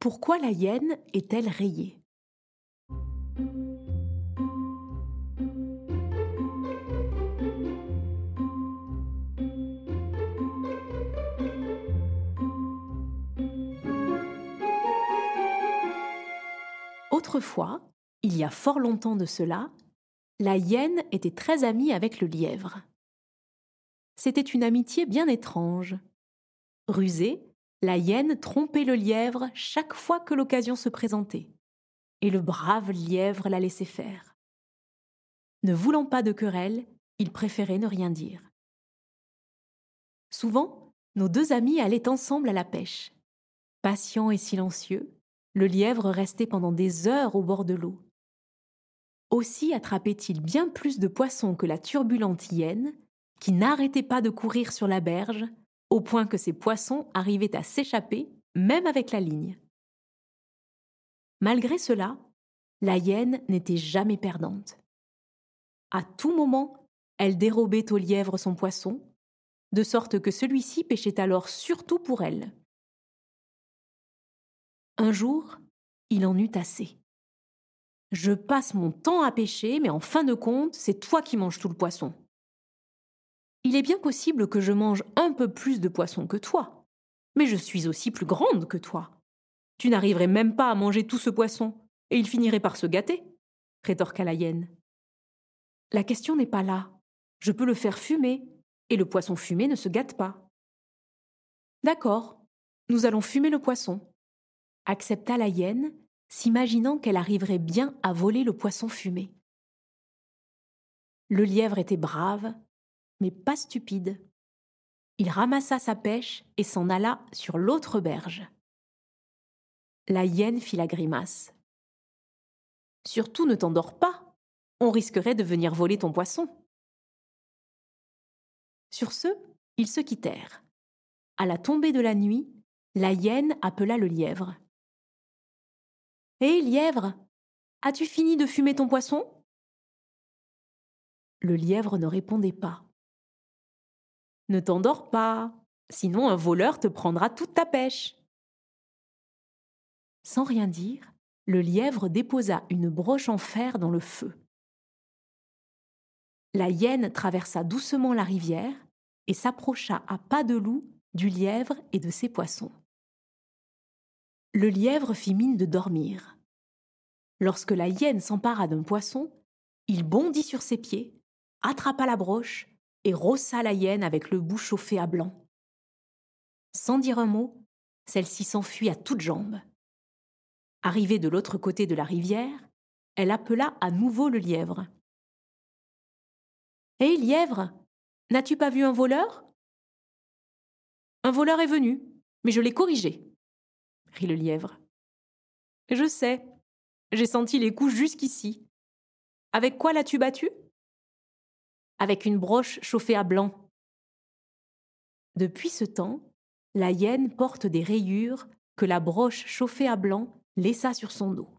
Pourquoi la hyène est-elle rayée? Autrefois, il y a fort longtemps de cela, la hyène était très amie avec le lièvre. C'était une amitié bien étrange. Rusée, la hyène trompait le lièvre chaque fois que l'occasion se présentait, et le brave lièvre la laissait faire. Ne voulant pas de querelle, il préférait ne rien dire. Souvent, nos deux amis allaient ensemble à la pêche. Patient et silencieux, le lièvre restait pendant des heures au bord de l'eau. Aussi attrapait-il bien plus de poissons que la turbulente hyène, qui n'arrêtait pas de courir sur la berge, au point que ces poissons arrivaient à s'échapper, même avec la ligne. Malgré cela, la hyène n'était jamais perdante. À tout moment, elle dérobait au lièvre son poisson, de sorte que celui-ci pêchait alors surtout pour elle. Un jour, il en eut assez. Je passe mon temps à pêcher, mais en fin de compte, c'est toi qui manges tout le poisson. Il est bien possible que je mange un peu plus de poisson que toi, mais je suis aussi plus grande que toi. Tu n'arriverais même pas à manger tout ce poisson, et il finirait par se gâter, rétorqua la hyène. La question n'est pas là. Je peux le faire fumer, et le poisson fumé ne se gâte pas. D'accord, nous allons fumer le poisson, accepta la hyène, s'imaginant qu'elle arriverait bien à voler le poisson fumé. Le lièvre était brave, mais pas stupide. Il ramassa sa pêche et s'en alla sur l'autre berge. La hyène fit la grimace. Surtout ne t'endors pas, on risquerait de venir voler ton poisson. Sur ce, ils se quittèrent. À la tombée de la nuit, la hyène appela le lièvre. Hé, lièvre, as-tu fini de fumer ton poisson? Le lièvre ne répondait pas. Ne t'endors pas, sinon un voleur te prendra toute ta pêche. Sans rien dire, le lièvre déposa une broche en fer dans le feu. La hyène traversa doucement la rivière et s'approcha à pas de loup du lièvre et de ses poissons. Le lièvre fit mine de dormir. Lorsque la hyène s'empara d'un poisson, il bondit sur ses pieds, attrapa la broche et rossa la hyène avec le bout chauffé à blanc. Sans dire un mot, celle-ci s'enfuit à toutes jambes. Arrivée de l'autre côté de la rivière, elle appela à nouveau le lièvre. Hé, lièvre, n'as-tu pas vu un voleur Un voleur est venu, mais je l'ai corrigé rit le lièvre. Je sais, j'ai senti les coups jusqu'ici. Avec quoi l'as-tu battu? Avec une broche chauffée à blanc. Depuis ce temps, la hyène porte des rayures que la broche chauffée à blanc laissa sur son dos.